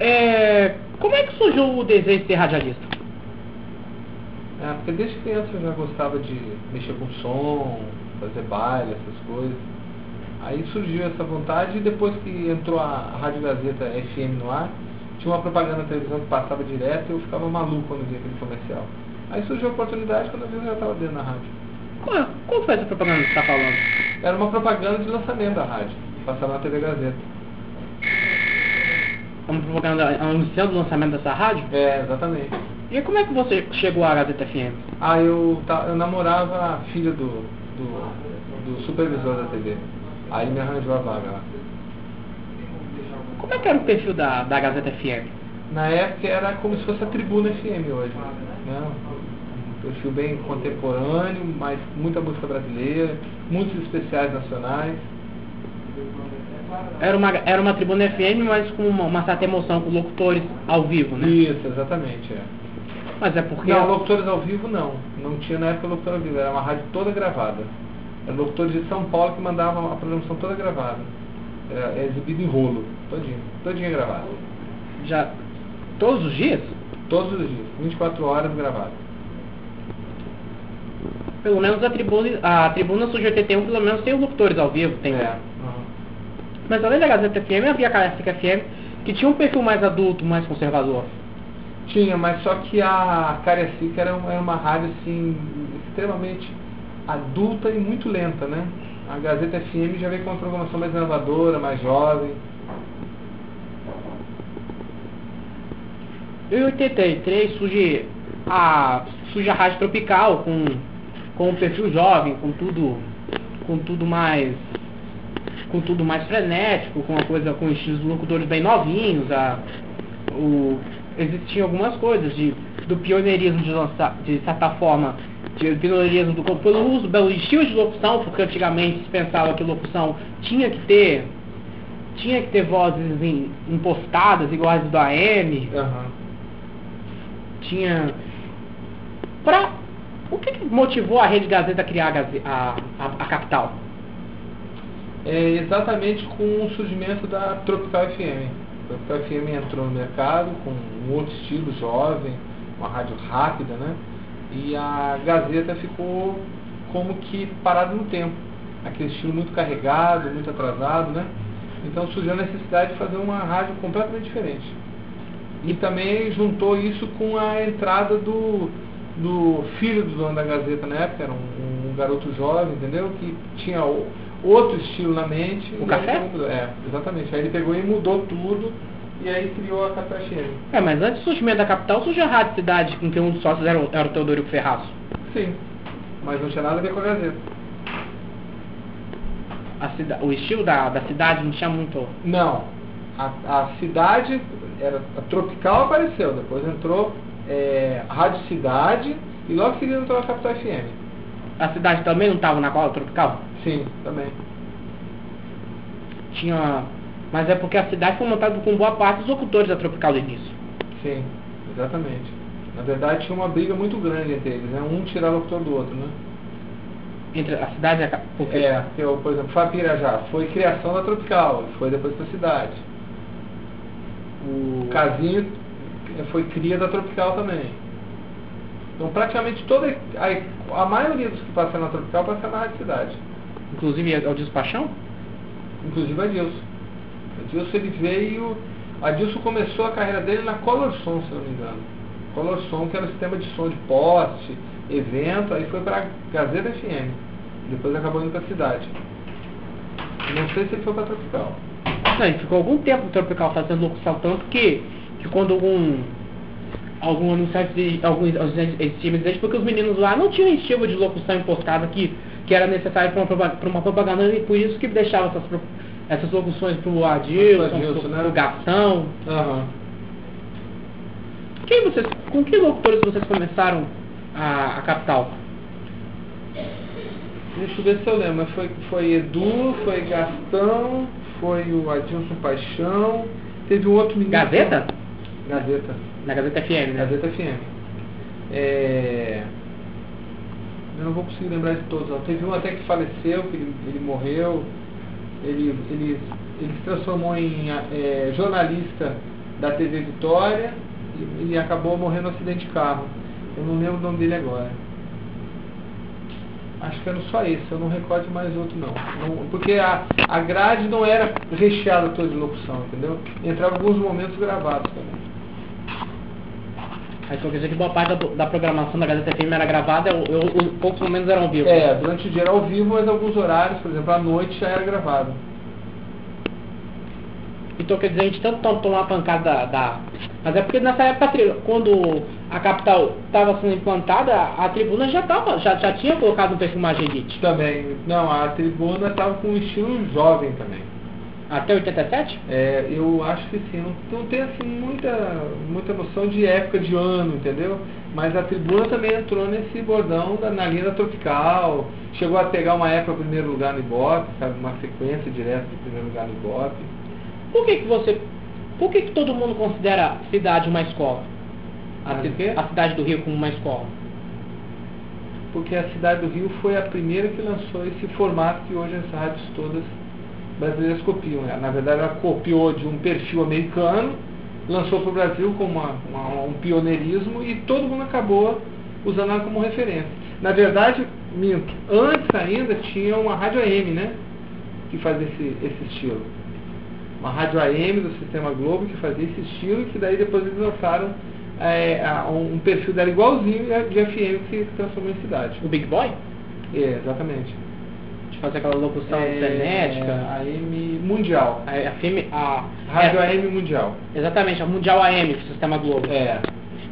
é, como é que surgiu o desejo de ser radialista? É, porque desde criança eu já gostava de mexer com som, fazer baile, essas coisas. Aí surgiu essa vontade e depois que entrou a Rádio Gazeta FM no ar, tinha uma propaganda na televisão que passava direto e eu ficava maluco quando via aquele comercial. Aí surgiu a oportunidade quando eu vi eu já estava dentro da rádio. Qual, qual foi essa propaganda que você está falando? Era uma propaganda de lançamento da rádio, passava na TV Gazeta. Uma propaganda anunciando o lançamento dessa rádio? É, exatamente. E como é que você chegou à Gazeta FM? Ah, eu, ta- eu namorava a filha do, do, do supervisor da TV. Aí ele me arranjou a vaga lá. Como é que era o perfil da, da Gazeta FM? Na época era como se fosse a Tribuna FM hoje. Né? Um perfil bem contemporâneo, mas muita música brasileira, muitos especiais nacionais. Era uma, era uma tribuna FM, mas com uma, uma certa emoção, com locutores ao vivo, né? Isso, exatamente. É. Mas é porque... Não, locutores ao vivo não. Não tinha na época locutor ao vivo, era uma rádio toda gravada. Era locutores de São Paulo que mandavam a programação toda gravada. Era, é exibido em rolo, todinho, todinho gravado. Já... Todos os dias? Todos os dias, 24 horas gravado. Pelo menos a tribuna, a tribuna Surge 81, pelo menos tem os locutores ao vivo, tem... É. Mas além da Gazeta FM, havia a Clássica FM, que tinha um perfil mais adulto, mais conservador. Tinha, mas só que a Cariacica era, uma- era uma rádio assim, extremamente adulta e muito lenta, né? A Gazeta FM já veio com uma programação mais inovadora, mais jovem. Em 83 surge a, surge a Rádio Tropical com, com um perfil jovem, com tudo, com tudo mais com tudo mais frenético, com uma coisa com estilos locutores bem novinhos, a, o, existiam algumas coisas de, do pioneirismo de lançar, de certa forma, de pioneirismo do pelo uso pelo estilo de locução, porque antigamente se pensava que locução tinha que ter tinha que ter vozes em- impostadas iguais do AM, Aham. tinha. Pra. O que, que motivou a Rede Gazeta a criar a, a, a, a capital? É exatamente com o surgimento da Tropical FM. A Tropical FM entrou no mercado com um outro estilo jovem, uma rádio rápida, né? E a Gazeta ficou como que parada no tempo. Aquele estilo muito carregado, muito atrasado, né? Então surgiu a necessidade de fazer uma rádio completamente diferente. E também juntou isso com a entrada do, do filho do dono da Gazeta na época, era um, um garoto jovem, entendeu? Que tinha outro estilo na mente. O café? mudou. É, exatamente. Aí ele pegou e mudou tudo e aí criou a Capital FM. É, mas antes do surgimento da capital surgiu a Rádio Cidade, com que um dos sócios era o, era o Teodorico Ferraço. Sim, mas não tinha nada a ver com a Gazeta. A cida, o estilo da, da cidade não tinha muito. Não, a, a cidade, era, a Tropical apareceu, depois entrou é, a Rádio Cidade e logo em seguida entrou a Capital FM. A cidade também não estava na cola tropical? Sim, também. Tinha. Mas é porque a cidade foi montada com boa parte dos locutores da tropical do início. Sim, exatamente. Na verdade tinha uma briga muito grande entre eles, né? Um tirava o locutor do outro, né? Entre a cidade e a porque É, eu, por exemplo, Fapirajá foi criação da Tropical, foi depois da cidade. O Casinho foi cria da Tropical também. Então praticamente toda a, a maioria dos que passaram na Tropical passaram na Rádio Cidade. Inclusive é o Despachão? Inclusive Adilson. Adilson ele veio. Adilson começou a carreira dele na Color Som, se não me engano. Color Som, que era o sistema de som de poste, evento, aí foi para Gazeta FM. Depois acabou indo para a cidade. Não sei se ele foi para Tropical. Não, ele ficou algum tempo no Tropical fazendo locução, tanto que, que quando algum algum anunciante de alguns deles, porque os meninos lá não tinham estilo de locução importada que, que era necessário para uma, pra uma propaganda e por isso que deixava essas, essas locuções pro Adilson, Adilson, pro, né? pro Gação. Aham. Quem vocês, com que locutores vocês começaram a, a capital? Deixa eu ver se eu lembro. mas Foi, foi Edu, foi Gastão, foi o Adilson Paixão, teve um outro menino. Gazeta? Gazeta. Na Gazeta FM, né? Gazeta FM. É... Eu não vou conseguir lembrar de todos. Teve um até que faleceu, que ele, ele morreu. Ele, ele, ele se transformou em é, jornalista da TV Vitória e, e acabou morrendo no acidente de carro. Eu não lembro o nome dele agora. Acho que era só esse, eu não recordo mais outro não. não porque a, a grade não era recheada toda de locução, entendeu? Entrava alguns momentos gravados também. Então quer dizer que boa parte da, da programação da Gazeta FM era gravada, eu, eu, poucos momentos eram ao vivo. É, durante o dia era ao vivo, mas alguns horários, por exemplo, à noite já era gravado. Então quer dizer, a gente tanto tomou uma pancada da, da, Mas é porque nessa época, quando a capital estava sendo implantada, a tribuna já, tava, já, já tinha colocado um perfil mais elite. Também. Não, a tribuna estava com um estilo jovem também. Até 87? É, eu acho que sim. Não, não tem assim muita, muita noção de época de ano, entendeu? Mas a tribuna também entrou nesse bordão da, na linha tropical. Chegou a pegar uma época primeiro lugar no Ibope, sabe? Uma sequência direta de primeiro lugar no Ibope. Por que, que você. Por que, que todo mundo considera a cidade uma escola? A, a cidade do Rio como uma escola? Porque a cidade do Rio foi a primeira que lançou esse formato que hoje as rádios todas brasileiras copiam. Né? Na verdade, ela copiou de um perfil americano, lançou para o Brasil como uma, uma, um pioneirismo e todo mundo acabou usando ela como referência. Na verdade, minto, antes ainda tinha uma rádio AM, né? Que fazia esse, esse estilo uma rádio AM do Sistema Globo que fazia esse estilo e que daí depois eles lançaram é, um perfil dela igualzinho de FM que se transformou em cidade. O Big Boy? É, exatamente. Fazer aquela locução é, frenética. AM Mundial. A, a, FM, a Rádio é, AM Mundial. Exatamente, a Mundial AM do Sistema Globo. É.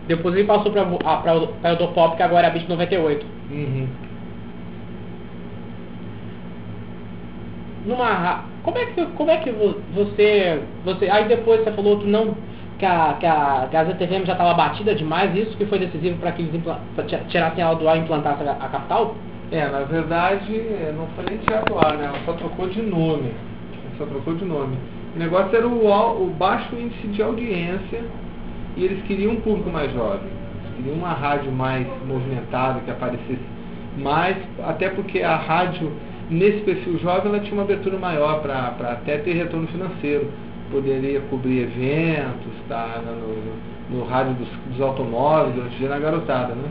Depois ele passou para a Eudopop, que agora é a Bit 98. Uhum. Numa como é que, como é que você, você. Aí depois você falou que não. Que a, que a Gazeta FM já estava batida demais, isso que foi decisivo para que eles tirassem ela do ar e implantassem a, a capital? É, na verdade, não foi nem do ar, né? Ela só trocou de nome. Ela só trocou de nome. O negócio era o, o baixo índice de audiência e eles queriam um público mais jovem. Eles queriam uma rádio mais movimentada, que aparecesse mais, até porque a rádio nesse perfil jovem ela tinha uma abertura maior para até ter retorno financeiro. Poderia cobrir eventos, tá, no, no, rádio dos, dos automóveis, o dia na garotada, né?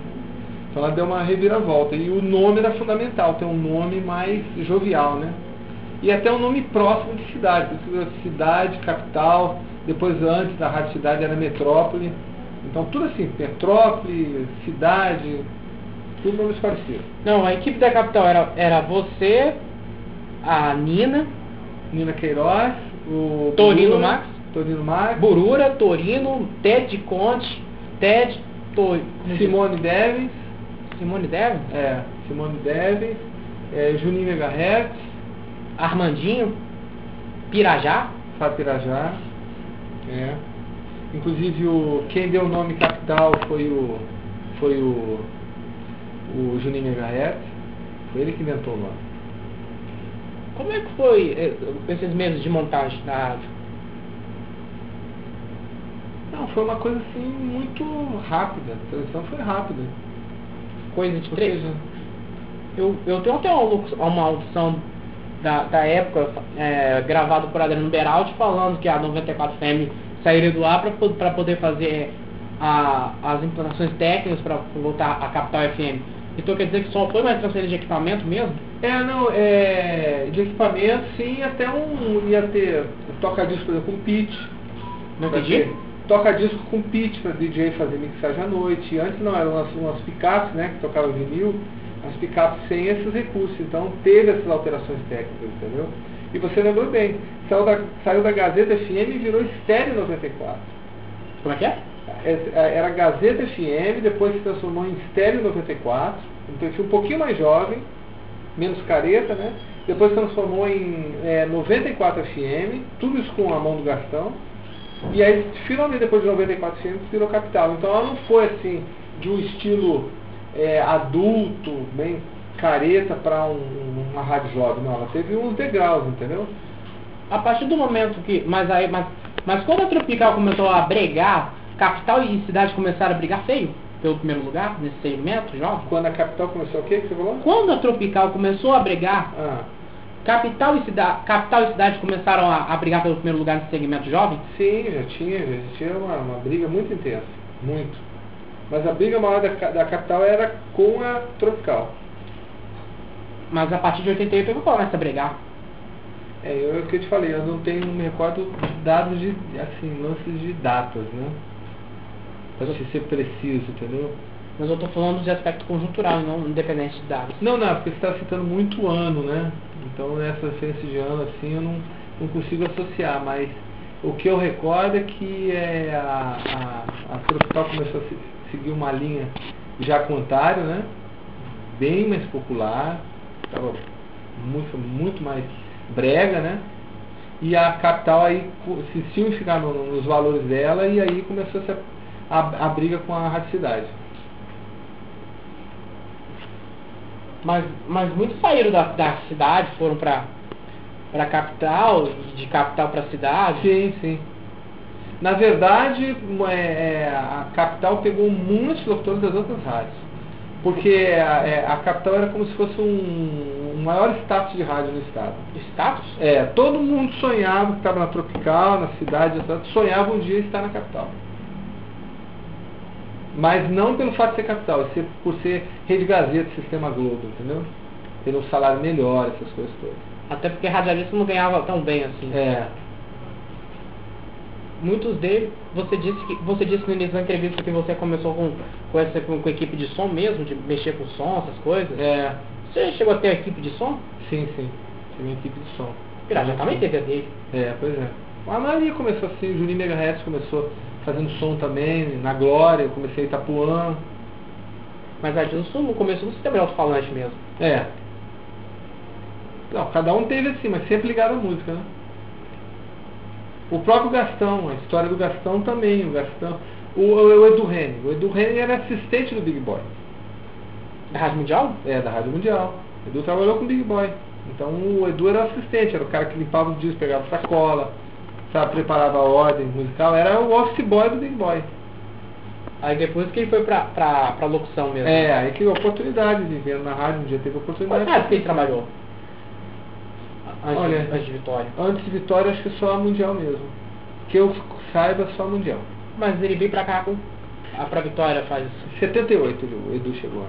Então ela deu uma reviravolta. E o nome era fundamental, ter um nome mais jovial, né? E até um nome próximo de cidade, cidade, capital, depois antes da Rádio Cidade era Metrópole. Então tudo assim, Metrópole, cidade, tudo nomes parecidos. Não, a equipe da Capital era, era você, a Nina, Nina Queiroz, o Torino Burura, Max, Torino Max, Burura, Torino, Ted Conte, Ted, to, Simone Deves, Simone Deves? É, Simone Deves, é, Juninho Megahertz, Armandinho, Pirajá, Fábio Pirajá, é. Inclusive o, quem deu o nome capital foi o foi o o Juninho Megahertz, foi ele que inventou o nome. Como é que foi eh, esses meses de montagem da rádio? Não, foi uma coisa assim muito rápida. A transição foi rápida. Coisa de três? Eu, eu tenho até uma, uma audição da, da época, é, gravado por Adriano Beraldi, falando que a 94 FM sairia do ar para poder fazer a, as implantações técnicas para voltar a Capital FM. Então quer dizer que só foi mais transferência de equipamento mesmo? É, não, é, de equipamento sim, até um, ia ter toca-disco, por exemplo, com pitch. Não entendi? Toca-disco com pitch para DJ fazer mixagem à noite. Antes não, eram umas, umas picapes, né, que tocavam vinil, as picapes sem esses recursos. Então teve essas alterações técnicas, entendeu? E você lembrou bem, saiu da, saiu da Gazeta FM e virou Estéreo 94. Como é que é? É, é, era Gazeta FM, depois se transformou em Estéreo 94, um perfil um pouquinho mais jovem, menos careta, né? Depois se transformou em é, 94 FM, tudo isso com a mão do Gastão. E aí, finalmente, depois de 94 FM, virou Capital. Então ela não foi assim, de um estilo é, adulto, bem careta para um, uma rádio jovem. Não, ela teve uns degraus, entendeu? A partir do momento que. Mas aí. Mas, mas quando a Tropical começou a bregar capital e cidade começaram a brigar feio pelo primeiro lugar nesse segmento, jovem. Quando a capital começou o quê que você falou? Quando a tropical começou a brigar, ah. Capital e, cidade, capital e cidade começaram a, a brigar pelo primeiro lugar nesse segmento jovem? Sim, já tinha, já tinha uma, uma briga muito intensa, muito. Mas a briga maior da, da capital era com a Tropical. Mas a partir de 88 eu começa a brigar. É, eu, é o que eu te falei, eu não tenho, não me recordo de dados de, assim, lances de datas, né? Pra ser preciso, entendeu? Mas eu estou falando de aspecto conjuntural não independente de dados. Não, não, porque você está citando muito ano, né? Então essa referência de ano assim eu não, não consigo associar, mas o que eu recordo é que é, a, a, a Tropical começou a se, seguir uma linha já com Ontário, né? Bem mais popular, estava muito, muito mais brega, né? E a capital aí insistiu em ficar no, nos valores dela e aí começou a, a, a briga com a radicidade. Mas, mas muitos saíram da, da cidade, foram para a capital, de capital para cidade. Sim, sim. Na verdade, é, é, a capital pegou muitos locutores das outras rádios. Porque a, é, a, capital era como se fosse um, um maior status de rádio no estado. Status? É, todo mundo sonhava que estava na Tropical, na cidade, sonhava um dia estar na capital. Mas não pelo fato de ser capital, por ser Rede Gazeta, Sistema Globo, entendeu? Ter um salário melhor, essas coisas todas. Até porque radialista não ganhava tão bem assim. É. Muitos deles, você disse que você disse no início da entrevista que você começou com, com essa com, com equipe de som mesmo, de mexer com som, essas coisas. É. Você chegou a ter a equipe de som? Sim, sim. Tive uma equipe de som. Pirata também teve a dele. É, pois é. A maioria começou assim, o Juninho Megahertz começou fazendo som também, na Glória, eu comecei em Itapuã. Mas a Dilson no começo não sistema de alto-falante mesmo. É. Não, cada um teve assim, mas sempre ligado à música, né? O próprio Gastão, a história do Gastão também, o Gastão. O, o, o Edu Rene. O Edu Rene era assistente do Big Boy. Da Rádio Mundial? É, da Rádio Mundial. O Edu trabalhou com o Big Boy. Então o Edu era assistente, era o cara que limpava os dias, pegava sacola, sabe, preparava a ordem musical, era o office boy do Big Boy. Aí depois que ele foi pra, pra, pra locução mesmo. É, aí que oportunidade de ver na rádio, um dia teve oportunidade. Quanto tempo que ele trabalhou? Antes, Olha, antes de Vitória. Antes de Vitória acho que só a Mundial mesmo. Que eu saiba só a Mundial. Mas ele veio pra cá com, a, pra Vitória faz. 78 o Edu chegou.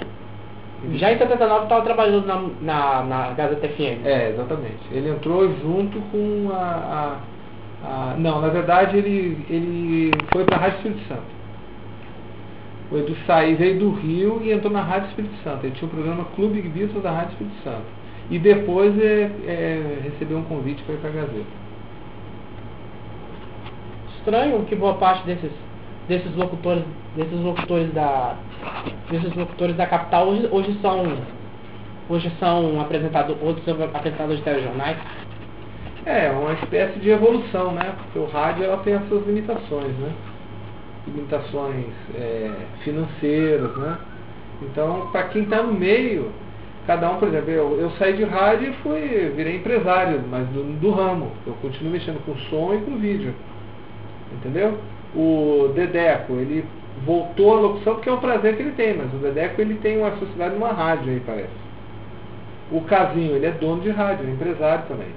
Já em 79 estava trabalhando na, na, na Gazeta FM. É, exatamente. Ele entrou junto com a, a ah, não, na verdade ele, ele foi para a Rádio Espírito Santo. O Edu saiu, veio do Rio e entrou na Rádio Espírito Santo. Ele tinha um programa Clube Beatles da Rádio Espírito Santo. E depois é, é, recebeu um convite para ir para a Gazeta. Estranho que boa parte desses, desses locutores, desses locutores da, desses locutores da capital hoje, hoje são hoje são apresentadores, são apresentadores de telejornais. É, uma espécie de evolução, né? Porque o rádio ela tem as suas limitações, né? Limitações é, financeiras, né? Então, para quem está no meio, cada um, por exemplo, eu, eu saí de rádio e fui, virei empresário, mas do, do ramo. Eu continuo mexendo com som e com vídeo. Entendeu? O Dedeco, ele voltou à locução porque é um prazer que ele tem, mas o Dedeco ele tem uma sociedade numa rádio aí, parece. O Casinho, ele é dono de rádio, é empresário também.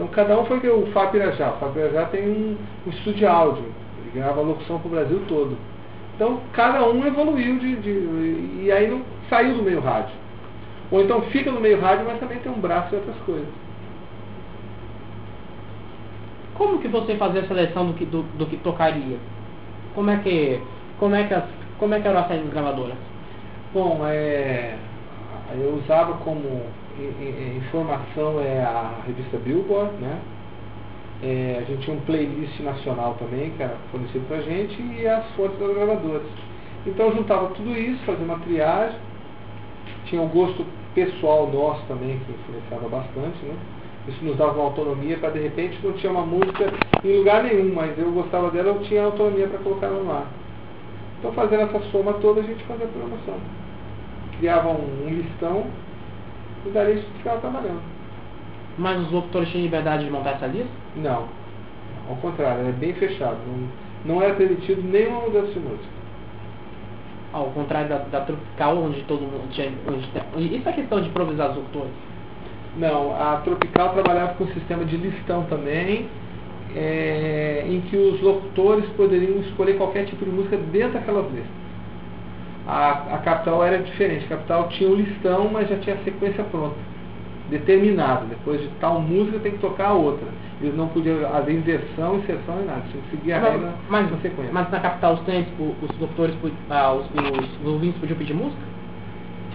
Então cada um foi que o Fábio Irajá. O Fábio Irajá tem um, um estúdio de áudio, ele grava locução para o Brasil todo. Então cada um evoluiu de, de, e aí não saiu do meio rádio. Ou então fica no meio rádio, mas também tem um braço e outras coisas. Como que você fazia a seleção do que, do, do que tocaria? Como é que como é que as, como é que era a saída gravadora? Bom, é, eu usava como informação é a revista Billboard, né? É, a gente tinha um playlist nacional também, que era fornecido pra gente, e as fontes das gravadoras. Então juntava tudo isso, fazia uma triagem, tinha um gosto pessoal nosso também, que influenciava bastante, né? Isso nos dava uma autonomia para de repente não tinha uma música em lugar nenhum, mas eu gostava dela, eu tinha autonomia para colocar no ar. Então fazendo essa soma toda a gente fazia a programação. Criava um, um listão e dali a gente ficava trabalhando. Mas os locutores tinham liberdade de montar essa lista? Não. Ao contrário, era bem fechado. Não, não era permitido nenhuma mudança de música. Ao contrário da, da Tropical, onde todo mundo tinha. Onde, isso é questão de improvisar os locutores. Não, a Tropical trabalhava com um sistema de listão também, é, em que os locutores poderiam escolher qualquer tipo de música dentro daquelas listas. A, a Capital era diferente, a Capital tinha o listão, mas já tinha a sequência pronta, determinada. Depois de tal música tem que tocar a outra. Eles não podiam haver inversão, inserção e nada, tinha que seguir a Mas- regra mas, na sequência. mas na capital os clientes, os locutores, pod- ah, os, os ouvintes podiam pedir música?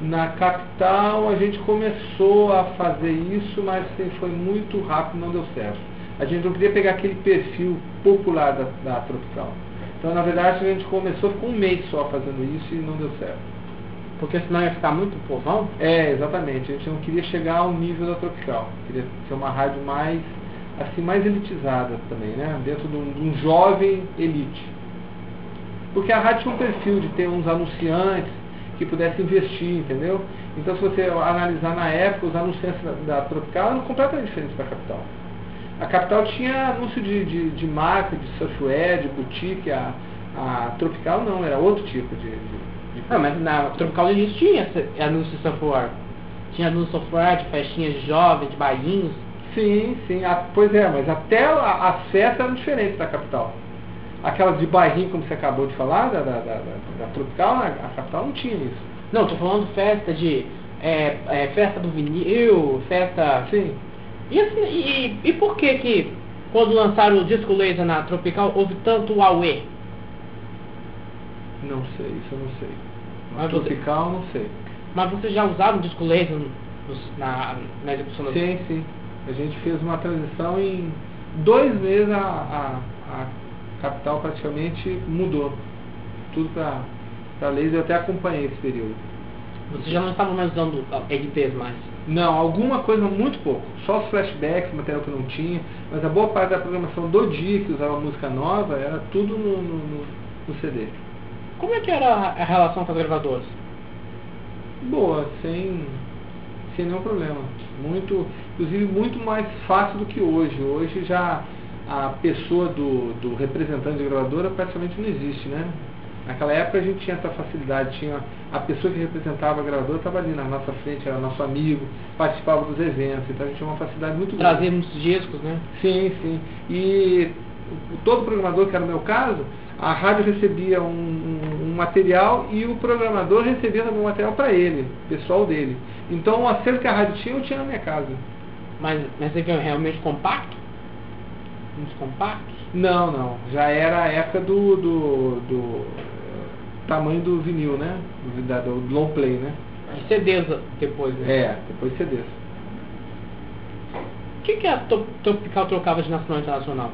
Na capital a gente começou a fazer isso, mas assim, foi muito rápido, não deu certo. A gente não queria pegar aquele perfil popular da, da Tropical. Então, na verdade, a gente começou, ficou um mês só fazendo isso e não deu certo. Porque senão ia ficar muito povão. É, exatamente. A gente não queria chegar ao nível da Tropical. Queria ser uma rádio mais, assim, mais elitizada também, né? Dentro de um, de um jovem elite. Porque a rádio tinha um perfil de ter uns anunciantes que pudessem investir, entendeu? Então, se você analisar na época, os anunciantes da, da Tropical eram completamente diferentes da Capital. A Capital tinha anúncio de, de, de marca, de surfwear, de boutique. A, a Tropical não, era outro tipo de... de, de Não, mas na Tropical eles tinham esse anúncio de software. Tinha anúncio de software, de festinhas de jovens, de bailinhos. Sim, sim. A- pois é, mas até a- as festas eram diferentes da capital. Aquelas de bairrinho, como você acabou de falar, da, da, da- da- da Tropical, a, a capital não tinha isso. Não, tô falando festa de. é, é, festa do vinil, festa. Sim. E, assim, e, e por que que quando lançaram o disco laser na Tropical houve tanto Huawei? Não sei, isso eu não sei. Na Mas você- Tropical, não sei. Mas vocês já usaram o disco laser nos- na, na execução do Sim, sim. A gente fez uma transição em dois meses a, a, a capital praticamente mudou. Tudo para para laser, eu até acompanhei esse período. Vocês já não estavam mais usando LPs mais. Não, alguma coisa muito pouco. Só os flashbacks, material que não tinha, mas a boa parte da programação do dia que usava música nova era tudo no, no, no- no CD. Como é que era a a relação com as gravadoras? Boa, sem, sem nenhum problema. Muito, inclusive muito mais fácil do que hoje. Hoje já a pessoa do, do representante de gravadora praticamente não existe, né? Naquela época a gente tinha essa facilidade, tinha a pessoa que representava a gravadora estava ali na nossa frente, era nosso amigo, participava dos eventos, então a gente tinha uma facilidade muito grande. Muitos discos, né? Sim, sim. E o- todo programador, que era o meu caso, a rádio recebia um, um- um material e o programador recebia também um material para ele, pessoal dele. Então o acervo que a rádio tinha, eu tinha na minha casa. Mas, mas você viu realmente compacto? Uns compactos? Não, não. Já era a época do, do, do, tamanho do vinil, né? Do, da- do long play, né? E CDs depois, né? É, depois CDs. O que, que a Top- Tropical trocava de nacional e internacional?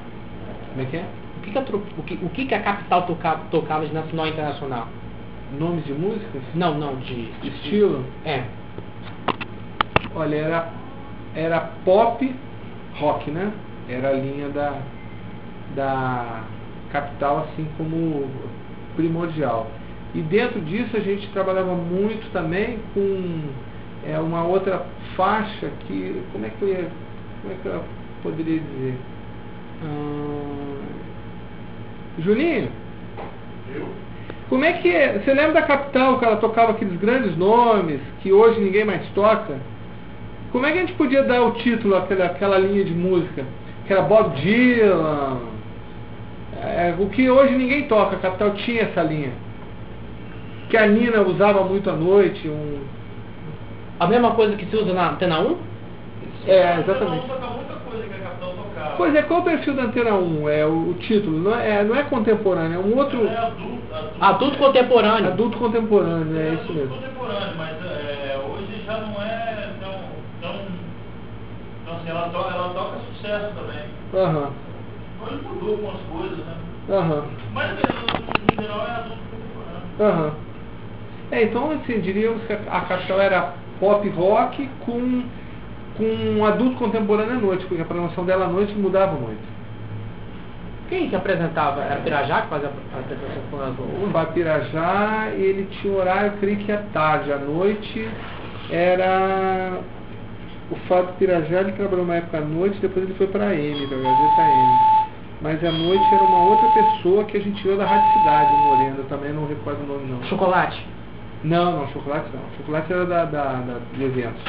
Como é que é? O que, que, a, o que, o que, que a Capital tocava, tocava de nacional e internacional? Nomes de músicas? Não, não, de... Estilo? É. Olha, era, era pop rock, né? Era a linha da, da capital, assim como primordial. E dentro disso a gente trabalhava muito também com é, uma outra faixa que. Como é que eu ia. Como é que eu poderia dizer? Hum, Juninho? Como é que é? Você lembra da capital que ela tocava aqueles grandes nomes que hoje ninguém mais toca? Como é que a gente podia dar o título àquela, àquela linha de música? Que era Bob Dylan. É, o que hoje ninguém toca, a capital tinha essa linha. Que a Nina usava muito à noite. Um... A mesma coisa que se usa na Antena 1? É, exatamente. Toca muita coisa que a capital tocava. Pois é, qual o perfil da Antena 1? É o, o título, não é, não é contemporâneo, é um outro É adulto, adulto. Adulto contemporâneo. adulto contemporâneo, é É isso adulto mesmo. contemporâneo, mas é, hoje já não é tão. tão então, assim, ela, to, ela toca sucesso também. Aham, Hoje mudou algumas coisas, né? aham, Mas no, no geral é adulto contemporâneo. aham. É, então, assim, diríamos que a, capital era pop rock com, com um adulto contemporâneo à noite, porque a programação dela à noite mudava muito. Quem que apresentava? Era Pirajá que fazia a apresentação com as O Bapirajá, ele tinha horário, eu creio que à tarde, à noite era o Fábio Pirajá, ele trabalhou uma época à noite, depois ele foi para a M, para a M. Mas à noite era uma outra pessoa que a gente viu da Rádio Cidade, Moreno, eu também não recordo o nome não. Chocolate. Não, não, chocolate não. Chocolate era da, da, da- de eventos.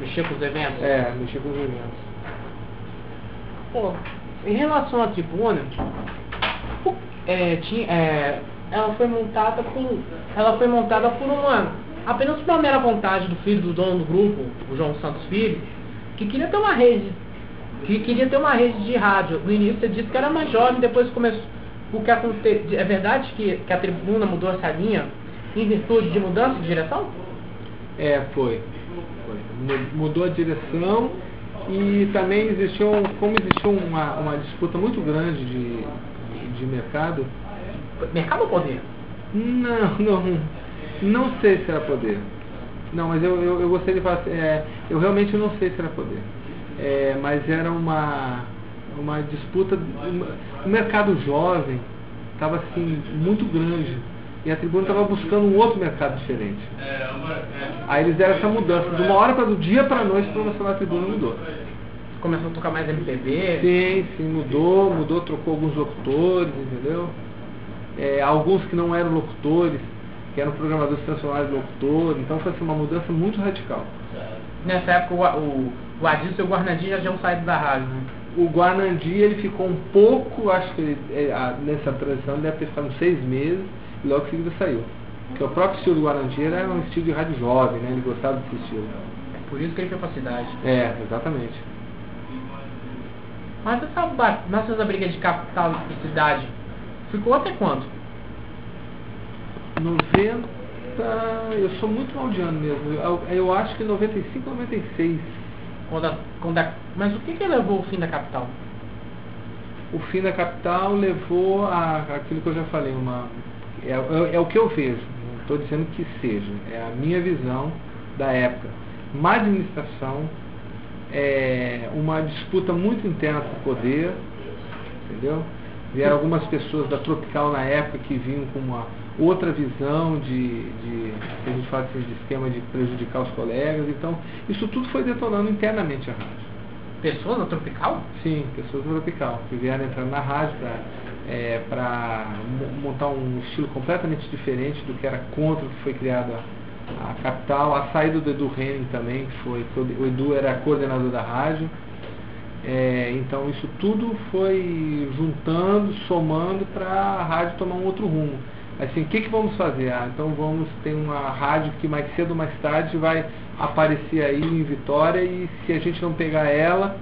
Mexer com os eventos? É, mexer com os eventos. Pô, em relação à tribuna, é, tinha, é, ela foi montada por. Ela foi montada por uma. Apenas por uma mera vontade do filho do dono do grupo, o João Santos Filho, que queria ter uma rede. Que queria ter uma rede de rádio. No início ele disse que era mais jovem, depois começou. O que aconteceu. É verdade que, que a tribuna mudou essa linha em virtude de mudança de direção? É, foi. foi. Mu- Mudou a direção e também existiu, como existiu uma, uma disputa muito grande de, de mercado, Mercado ou poder? não, não, não sei se era poder. Não, mas eu, eu, eu gostaria de falar, assim, é, eu realmente não sei se era poder. É, mas era uma, uma disputa, uma- o mercado jovem estava assim, muito grande. E a tribuna estava buscando um outro mercado diferente. É, é, Aí eles deram essa mudança. De uma hora para do dia para a noite, a programação da tribuna mudou. Começou a tocar mais MPB. Sim, sim, mudou, mudou, trocou alguns locutores, entendeu? É, alguns que não eram locutores, que eram programadores transformados em locutores. Então foi assim, uma mudança muito radical. Nessa época o, o, o Adilson e o Guarnadinho já tinham saído da rádio, né? O Guarnandi, ele ficou um pouco, acho que ele, é, a- nessa transição ele deve ter ficado uns seis meses e logo em seguida saiu. Porque o próprio estilo do Guarnandi era um estilo de rádio jovem, né? Ele gostava desse estilo. É por isso que ele foi pra cidade. É, exatamente. Mas essa, mas essa briga de capital e cidade ficou até quando? 90, eu sou muito mal de ano mesmo. Eu, eu acho que 95, 96. Quando a, quando a, mas o que, que levou o fim da capital? O fim da capital levou a aquilo que eu já falei, uma é, é- é o que eu vejo. Não estou dizendo que seja, é a minha visão da época. Má administração, é, uma disputa muito interna por poder, entendeu? Vieram algumas pessoas da Tropical na época que vinham com uma outra visão de, de a gente fala assim, de esquema de prejudicar os colegas. Então, isso tudo foi detonando internamente a rádio. Pessoas na Tropical? Sim, pessoas do Tropical, que vieram entrar na rádio para montar um estilo completamente diferente do que era contra o que foi criado a, a capital. A saída do Edu Henning também, que foi, o Edu era coordenador da rádio. É, então isso tudo foi juntando, somando para a rádio tomar um outro rumo. Assim, o que, que vamos fazer? Ah, então vamos ter uma rádio que mais cedo ou mais tarde vai aparecer aí em Vitória e se a gente não pegar ela,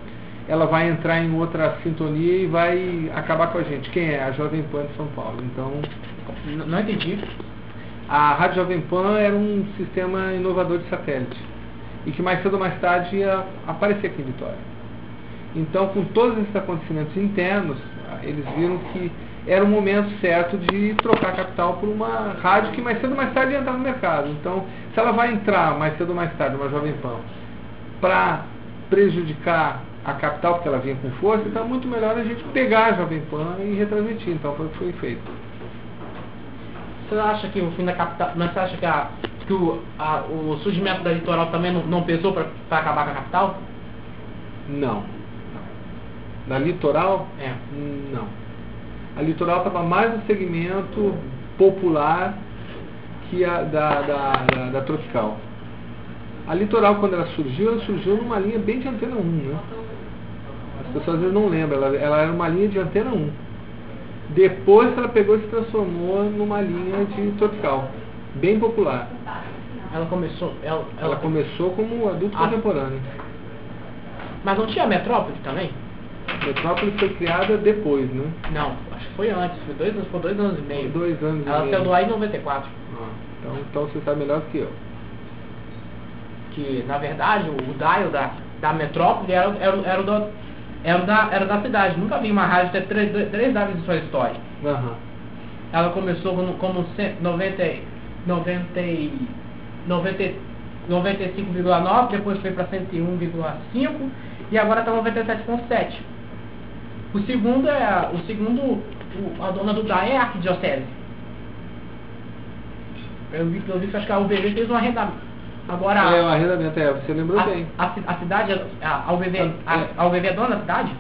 ela vai entrar em outra sintonia e vai acabar com a gente. Quem é? A Jovem Pan de São Paulo. Então, N- não entendi. a Rádio Jovem Pan era um sistema inovador de satélite e que mais cedo ou mais tarde ia aparecer aqui em Vitória. Então, com todos esses acontecimentos internos, eles viram que era o momento certo de trocar capital por uma rádio que mais cedo ou mais tarde ia entrar no mercado. Então, se ela vai entrar mais cedo ou mais tarde, uma Jovem Pan, para prejudicar a capital, porque ela vinha com força, então é muito melhor a gente pegar a Jovem Pan e retransmitir. Então, foi o que foi feito. Você acha que o fim da capital. Mas você acha que, a, que o, a, o surgimento da litoral também não, não pesou pra acabar com a capital? Não. Na litoral? É. Não. A litoral estava mais no segmento popular que a da, da, da, da tropical. A litoral, quando ela surgiu, ela surgiu numa linha bem de antena 1, né? As pessoas às vezes não lembram, ela, ela era uma linha de antena 1. Depois ela pegou e se transformou numa linha de tropical, bem popular. Ela começou. Ela, Ela ela começou como adulto Ah. contemporâneo. Mas não tinha Metrópole também? Metrópole foi criada depois, né? Não, acho que foi antes, foi dois, anos- foi dois anos e meio. Dois anos e Ela meio. saiu do ar em 94. Ah, então, então você sabe melhor do que eu. Que na verdade o dial da, da Metrópole era, era, era, o da, era, da, era da cidade. Nunca vi uma rádio ter três, três dials em sua história. Aham. Ela começou como, como cem- 90, 90, e- 90, 95,9, depois foi para 101,5 e agora está 97,7. O segundo é a- o segundo, o- a dona do DAE é a arquidiocese. Eu vi, eu vi que acho que a UBV fez um arrendamento. Agora É, o arrendamento, é, você lembrou a, bem. a, a cidade, é- a, a UBV, É. a, UBV é dona da cidade?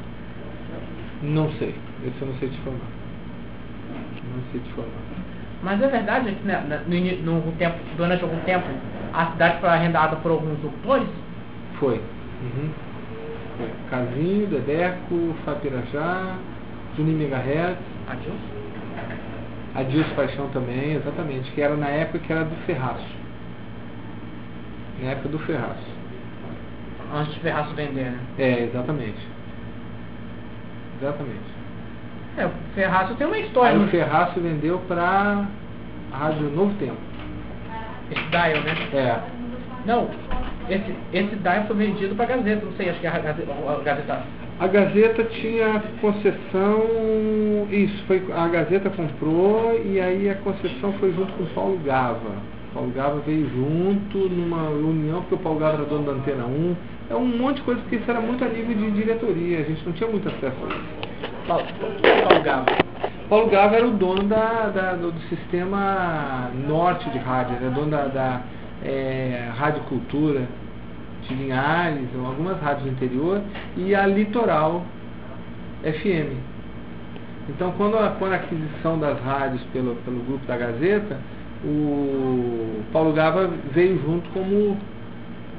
Não sei, esse eu não sei te informar. Não sei te informar. Mas é verdade que né, na- no, no tempo, durante algum tempo a cidade foi arrendada por alguns locutores? Foi. Uhum. Foi. Casinho, Dedeco, Fapirajá, Juninho Megahertz. Adilson? Adilson Paixão também, exatamente, que era na época que era do Ferraço. Na época do Ferraço. Antes de Ferraço vender, né? É, exatamente. Exatamente. É, o Ferraço tem uma história. Aí o Ferraço vendeu pra Rádio Novo Tempo. Esse dial, né? É. Não, esse, esse dial foi vendido pra Gazeta, não sei, acho que a Gazeta, a Gazeta A Gazeta tinha concessão. Isso, foi, a Gazeta comprou e aí a concessão foi junto com o Paulo Gava. Paulo Gava veio junto numa união, porque o Paulo Gava era dono da Antena 1. É um monte de coisa, porque isso era muito a nível de diretoria, a gente não tinha muito acesso a isso. Paulo, Paulo Gava. Paulo Gava era o dono da, da- do, do sistema norte de rádio, era dono da, da é, Rádio Cultura de Linhares, algumas rádios do interior, e a Litoral FM. Então, quando a, quando a aquisição das rádios pelo, pelo grupo da Gazeta, o Paulo Gava veio junto como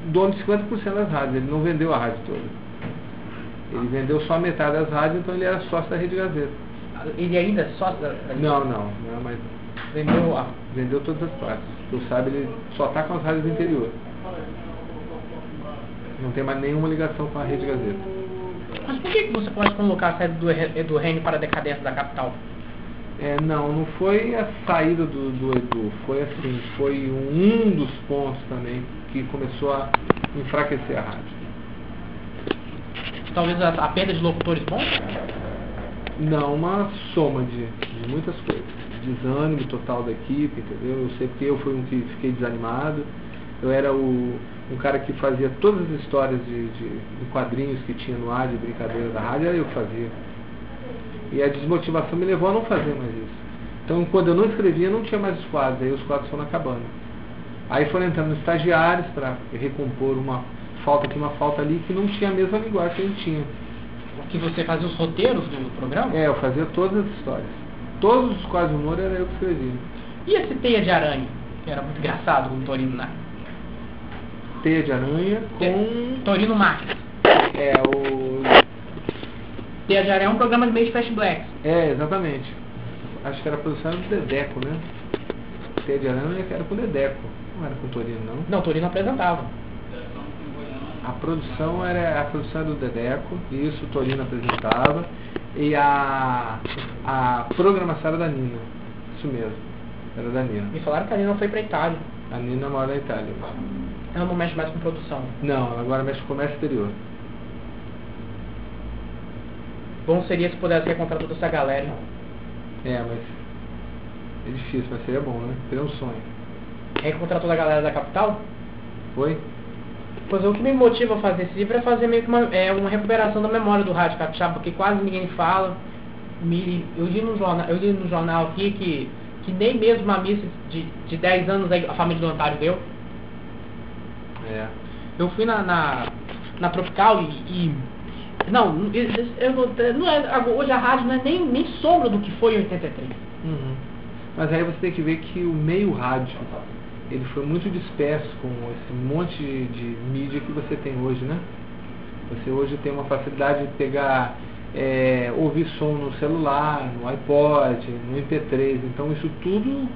dono de 50% das rádios, ele não vendeu a rádio toda. Ele vendeu só metade das rádios, então ele era sócio da Rede Gazeta. Ele ainda é sócio da, da Não, não, não, mas vendeu a. vendeu todas as partes. Tu sabe, ele só está com as rádios do interior. Não tem mais nenhuma ligação com a Rede Gazeta. Mas por que, você pode colocar a saída do, Re- do reino para a decadência da capital? É, não, não foi a saída do, do Edu, foi assim, foi um dos pontos também que começou a enfraquecer a rádio. Talvez a, a perda de locutores bons? Não, uma soma de, de muitas coisas. Desânimo total da equipe, entendeu? Eu sei porque eu fui um que fiquei desanimado. Eu era o, um cara que fazia todas as histórias de, de, de quadrinhos que tinha no ar, de brincadeira da rádio, era eu que fazia. E a desmotivação me levou a não fazer mais isso. Então, quando eu não escrevia, não tinha mais os quadros, aí os quadros foram acabando. Aí foram entrando estagiários para recompor uma falta aqui, uma falta ali, que não tinha a mesma linguagem que a gente tinha. Que você fazia os roteiros do programa? É, eu fazia todas as histórias. Todos os quadros de humor era eu que escrevia. E esse Teia de Aranha? Que era muito engraçado com o Torino na. Teia de Aranha com. Torino Marques. É, o. Aranha é um programa de meio de flashbacks. É, exatamente. Acho que era a produção do Dedeco, né? Que era com o Dedeco. Não era com o Torino, não. Não, o Torino apresentava. A produção era a produção era do Dedeco, isso o Torino apresentava. E a, a programação era da Nina. Isso mesmo. Era da Nina. Me falaram que a Nina foi pra Itália. A Nina mora na Itália. Ela não mexe mais com produção. Não, ela agora mexe com o comércio exterior. Bom seria se pudesse recontrar toda essa galera. É, mas. É difícil, mas seria bom, né? Seria um sonho. Recontrar toda a galera da capital? Foi? Pois o que me motiva a fazer esse livro é fazer meio que uma, é, uma recuperação da memória do Rádio Capixaba, porque quase ninguém fala. Me, eu, li no jornal, eu li no jornal aqui que, que nem mesmo uma missa de, de 10 anos a família do Antário deu. É. Eu fui na, na, na Tropical e. e- não, eu, eu não, não é, hoje a rádio não é nem, nem sombra do que foi em 83. Uhum. Mas aí você tem que ver que o meio rádio, ele foi muito disperso com esse monte de, mídia que você tem hoje, né? Você hoje tem uma facilidade de pegar, é, ouvir som no celular, no iPod, no MP3, então isso tudo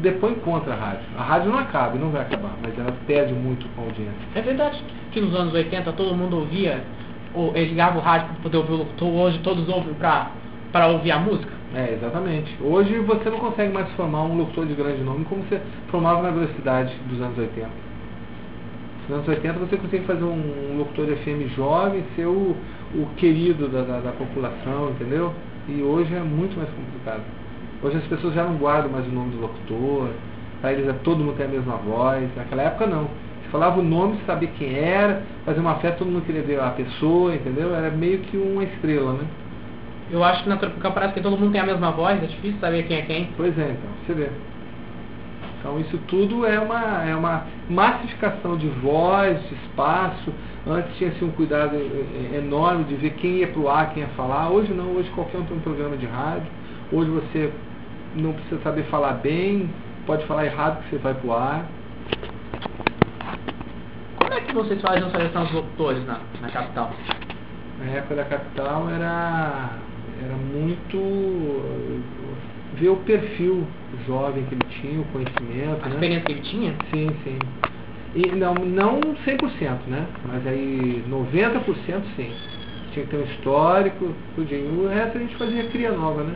depõe contra a rádio. A rádio não acaba, e não vai acabar, mas ela perde muito com a audiência. É verdade que nos anos 80 todo mundo ouvia, ou eles ligavam o rádio para poder ouvir o locutor, hoje todos ouvem para ouvir a música? É, exatamente. Hoje você não consegue mais formar um locutor de grande nome como você formava na velocidade dos anos 80. Nos anos 80 você consegue fazer um locutor FM jovem, ser o, o querido da, da, da população, entendeu? E hoje é muito mais complicado. Hoje as pessoas já não guardam mais o nome do locutor, para eles é, todo mundo tem a mesma voz. Naquela época não. Falava o nome, sabia quem era, fazia uma festa, todo mundo queria ver a pessoa, entendeu? Era meio que uma estrela, né? Eu acho que na Tropical parece que todo mundo tem a mesma voz, é difícil saber quem é quem. Pois é, então, você vê. Então isso tudo é uma, é uma massificação de voz, de espaço. Antes tinha-se um cuidado eh, eh, enorme de ver quem ia para o ar, quem ia falar. Hoje não, hoje qualquer um tem um programa de rádio. Hoje você não precisa saber falar bem, pode falar errado que você vai para o ar. Que vocês faziam seleção dos locutores na, na capital? Na época da capital era, era muito ver o perfil jovem que ele tinha, o conhecimento. A né? experiência que ele tinha? Sim, sim. E não, não 100%, né? Mas aí 90% sim. Tinha que ter um histórico, tudinho. O resto a gente fazia cria nova, né?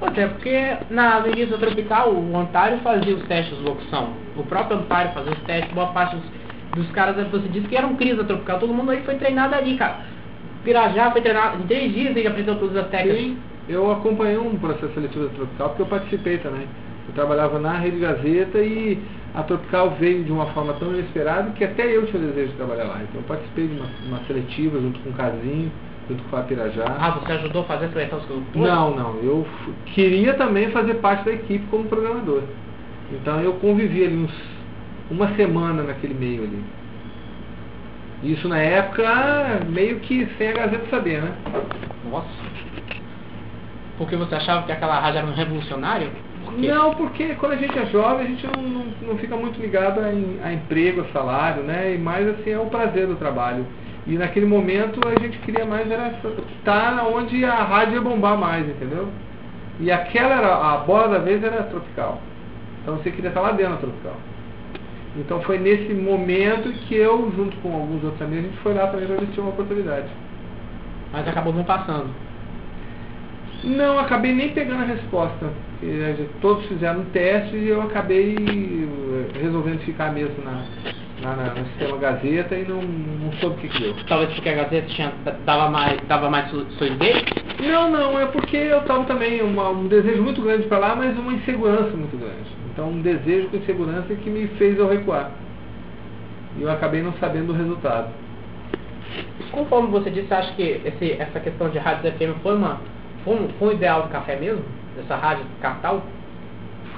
Pois é, porque na no início da Tropical o Ontário fazia os testes de locução. O próprio Ontário fazia os testes, boa parte dos, dos caras, você disse que eram crise da Tropical, todo mundo aí foi treinado ali, cara. Pirajá foi treinado, em três dias ele aprendeu todas as técnicas. Sim, eu acompanhei um processo seletivo da Tropical porque eu participei também. Eu trabalhava na Rede Gazeta e a Tropical veio de uma forma tão inesperada que até eu tinha o desejo de trabalhar lá. Então eu participei de uma, uma seletiva junto com o Casinho, junto com a Pirajá. Ah, você ajudou a fazer a seleção dos locutores? Não, não. Eu queria também fazer parte da equipe como programador. Então eu convivi ali uns, uma semana naquele meio ali. Isso na época meio que sem a Gazeta saber, né? Nossa. Porque você achava que aquela rádio era um revolucionário? Por? Não, porque quando a gente é jovem a gente não, não, não fica muito ligado a, em- a emprego, a salário, né? E mais assim é o prazer do trabalho. E naquele momento a gente queria mais era estar onde a rádio ia bombar mais, entendeu? E aquela era, a bola da vez era tropical. Então você queria estar lá dentro da tropical. Então foi nesse momento que eu, junto com alguns outros amigos, a gente foi lá também para ver se tinha uma oportunidade. Mas acabou não passando. Não, acabei nem pegando a resposta. gente- Todos fizeram um teste e eu acabei eh, resolvendo ficar mesmo na, na- na- no sistema Gazeta e não, não soube o que, que deu. Talvez porque a Gazeta tinha, dava mais, dava mais so- solidez? Não, não, é porque eu estava também uma- um desejo muito grande para lá, mas uma insegurança muito grande. Então um desejo com insegurança que me fez eu recuar. E eu acabei não sabendo o resultado. Conforme você disse, acha que esse, essa questão de rádio FM foi, uma, foi, um, foi um ideal do café mesmo? Dessa rádio capital?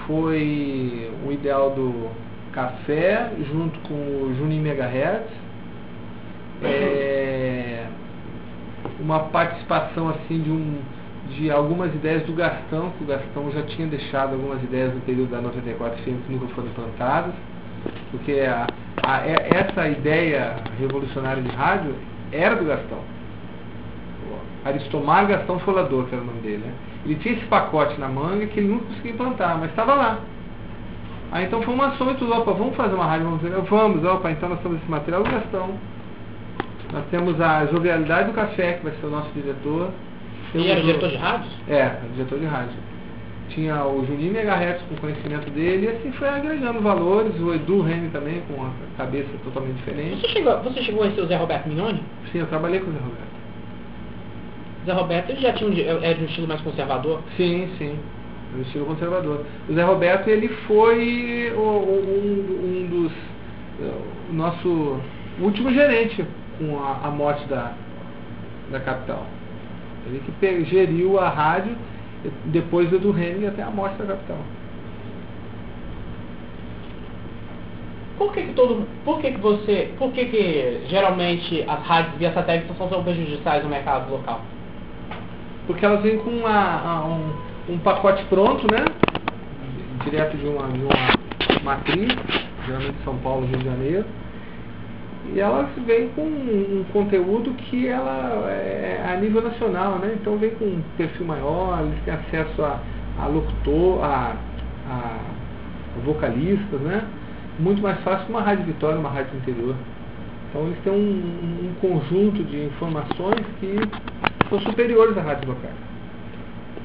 foi o ideal do café junto com o Juninho Megahertz. É, uma participação assim de, um, de algumas ideias do Gastão, que o Gastão já tinha deixado algumas ideias no período da 94 FM que nunca foram implantadas, porque a, a- essa ideia revolucionária de rádio era do Gastão. Aristomar Gastão Folador, que era o nome dele. Né? Ele tinha esse pacote na manga que ele nunca conseguia implantar, mas estava lá. Aí então foi uma soma e tudo, opa, vamos fazer uma rádio, vamos fazer, vamos, opa, então nós temos esse material do Gastão. Nós temos a jovialidade do café, que vai ser o nosso diretor. E Temos era diretor de rádios? É, diretor de rádio. Tinha o Juninho Megahertz com o conhecimento dele, e assim foi agregando valores, o Edu Remy também com a cabeça totalmente diferente. Você chegou, você chegou a ser o Zé Roberto Mignoni? Sim, eu trabalhei com o Zé Roberto. Zé Roberto ele já tinha um, é de um estilo mais conservador. Sim, sim. No estilo conservador. O Zé Roberto, ele foi o- o- um, um dos. O nosso último gerente com a, a morte da, da capital. Ele que geriu a rádio depois do Henry até a morte da capital. Por que, que todo. Por que, que você. Por que, que geralmente as rádios via satélite são prejudiciais no mercado local? Porque elas vêm com uma- um, um pacote pronto, né? Direto de uma, de uma matriz, geralmente São Paulo, Rio de Janeiro. E elas vêm com um conteúdo que ela é a nível nacional, né? Então vem com um perfil maior, eles têm acesso a, a locutor, a, a vocalistas, né? Muito mais fácil que uma rádio Vitória, uma rádio interior. Então eles têm um, um conjunto de informações que são superiores à rádio local.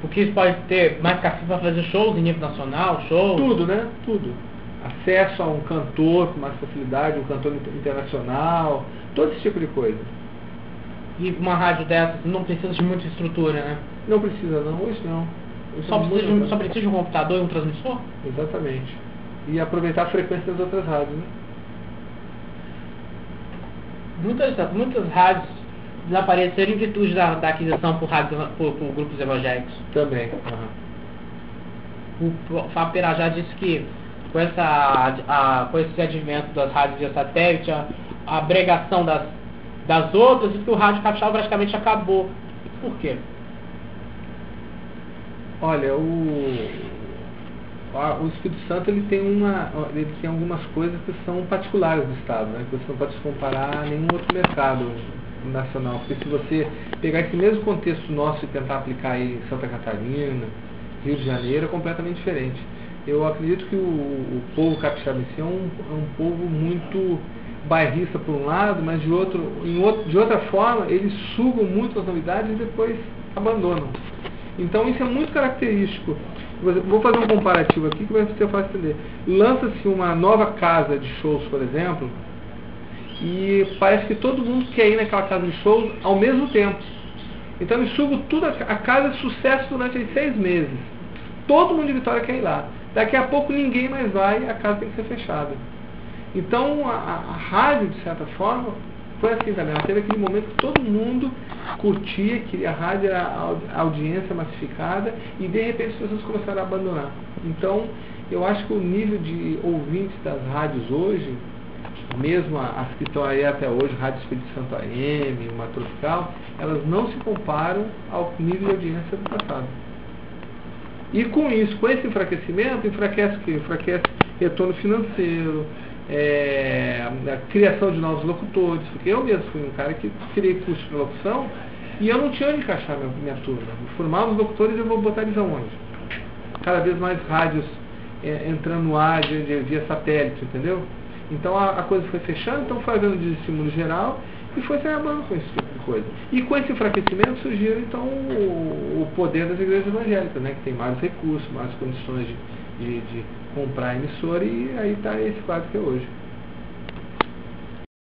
Porque isso pode ter mais cacife para fazer shows em nível nacional, shows. Tudo, né? Tudo. Acesso a um cantor com mais facilidade, um cantor inter- internacional, todo esse tipo de coisa. E uma rádio dessas não precisa de muita estrutura, né? Não precisa não, hoje não. Hoje Só é precisa, de um, só precisa de um computador e um transmissor? Exatamente. E aproveitar a frequência das outras rádios, né? Muitas, muitas rádios desapareceram em virtude da, da aquisição por, rádios, por, por grupos evangélicos. Também. O P- Fábio Pirajá disse que com, essa, a, com esse advento das rádios via satélite, a, a abregação das, das outras, e que o rádio capital praticamente acabou. Por quê? Olha, o... o Espírito Santo ele tem uma ele tem algumas coisas que são particulares do estado né que você não pode comparar a nenhum outro mercado nacional porque se você pegar esse mesmo contexto nosso e tentar aplicar em Santa Catarina Rio de Janeiro é completamente diferente eu acredito que o, o povo capixaba é um, é um povo muito bairrista por um lado mas de outro, em outro de outra forma eles sugam muito as novidades e depois abandonam então isso é muito característico Vou fazer um comparativo aqui que vai ser fácil entender. Lança-se uma nova casa de shows, por exemplo, e parece que todo mundo quer ir naquela casa de shows ao mesmo tempo. Então eles sugam tudo, a casa é sucesso durante seis meses. Todo mundo de Vitória quer ir lá. Daqui a pouco ninguém mais vai a casa tem que ser fechada. Então a, a, a rádio, de certa forma, foi assim também. Ela teve aquele momento que todo mundo curtia, que a rádio era a audiência massificada e de repente as pessoas começaram a abandonar. Então, eu acho que o nível de ouvintes das rádios hoje, mesmo as que estão aí até hoje, Rádio Espírito Santo AM, uma Tropical, elas não se comparam ao nível de audiência do passado. E com isso, com esse enfraquecimento, enfraquece o quê? Enfraquece retorno financeiro, é, a criação de novos locutores, porque eu mesmo fui um cara que criei curso de locução e eu não tinha onde encaixar minha, minha turma. formar os locutores eu vou botar eles aonde? Cada vez mais rádios é, entrando no ar de, de, via satélite, entendeu? Então a, a, coisa foi fechando, então foi havendo de estímulo geral e foi se acabando com esse tipo de coisa. E com esse enfraquecimento surgiu então o, poder das igrejas evangélicas, né, que tem mais recursos, mais condições de, de, de comprar emissora e aí está esse quadro que é hoje.